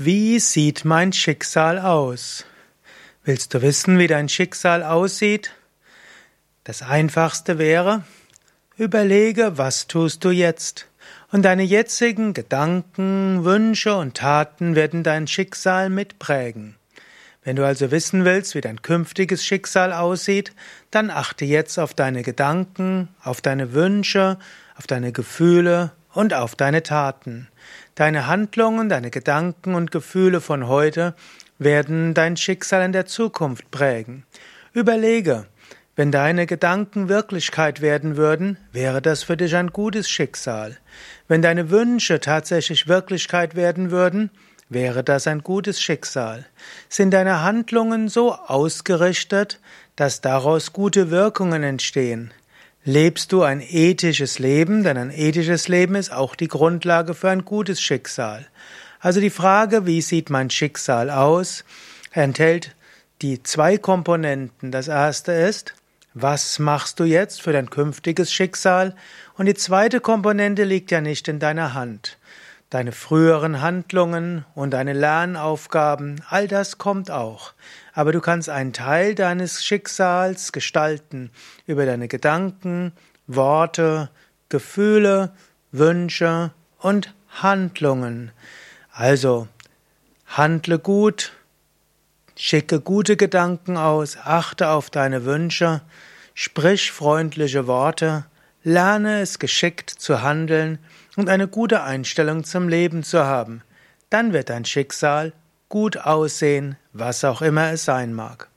Wie sieht mein Schicksal aus? Willst du wissen, wie dein Schicksal aussieht? Das Einfachste wäre, überlege, was tust du jetzt? Und deine jetzigen Gedanken, Wünsche und Taten werden dein Schicksal mitprägen. Wenn du also wissen willst, wie dein künftiges Schicksal aussieht, dann achte jetzt auf deine Gedanken, auf deine Wünsche, auf deine Gefühle und auf deine Taten. Deine Handlungen, deine Gedanken und Gefühle von heute werden dein Schicksal in der Zukunft prägen. Überlege, wenn deine Gedanken Wirklichkeit werden würden, wäre das für dich ein gutes Schicksal. Wenn deine Wünsche tatsächlich Wirklichkeit werden würden, wäre das ein gutes Schicksal. Sind deine Handlungen so ausgerichtet, dass daraus gute Wirkungen entstehen? Lebst du ein ethisches Leben, denn ein ethisches Leben ist auch die Grundlage für ein gutes Schicksal. Also die Frage, wie sieht mein Schicksal aus, enthält die zwei Komponenten. Das erste ist, was machst du jetzt für dein künftiges Schicksal? Und die zweite Komponente liegt ja nicht in deiner Hand. Deine früheren Handlungen und deine Lernaufgaben, all das kommt auch. Aber du kannst einen Teil deines Schicksals gestalten über deine Gedanken, Worte, Gefühle, Wünsche und Handlungen. Also, handle gut, schicke gute Gedanken aus, achte auf deine Wünsche, sprich freundliche Worte, lerne es geschickt zu handeln, und eine gute Einstellung zum Leben zu haben, dann wird dein Schicksal gut aussehen, was auch immer es sein mag.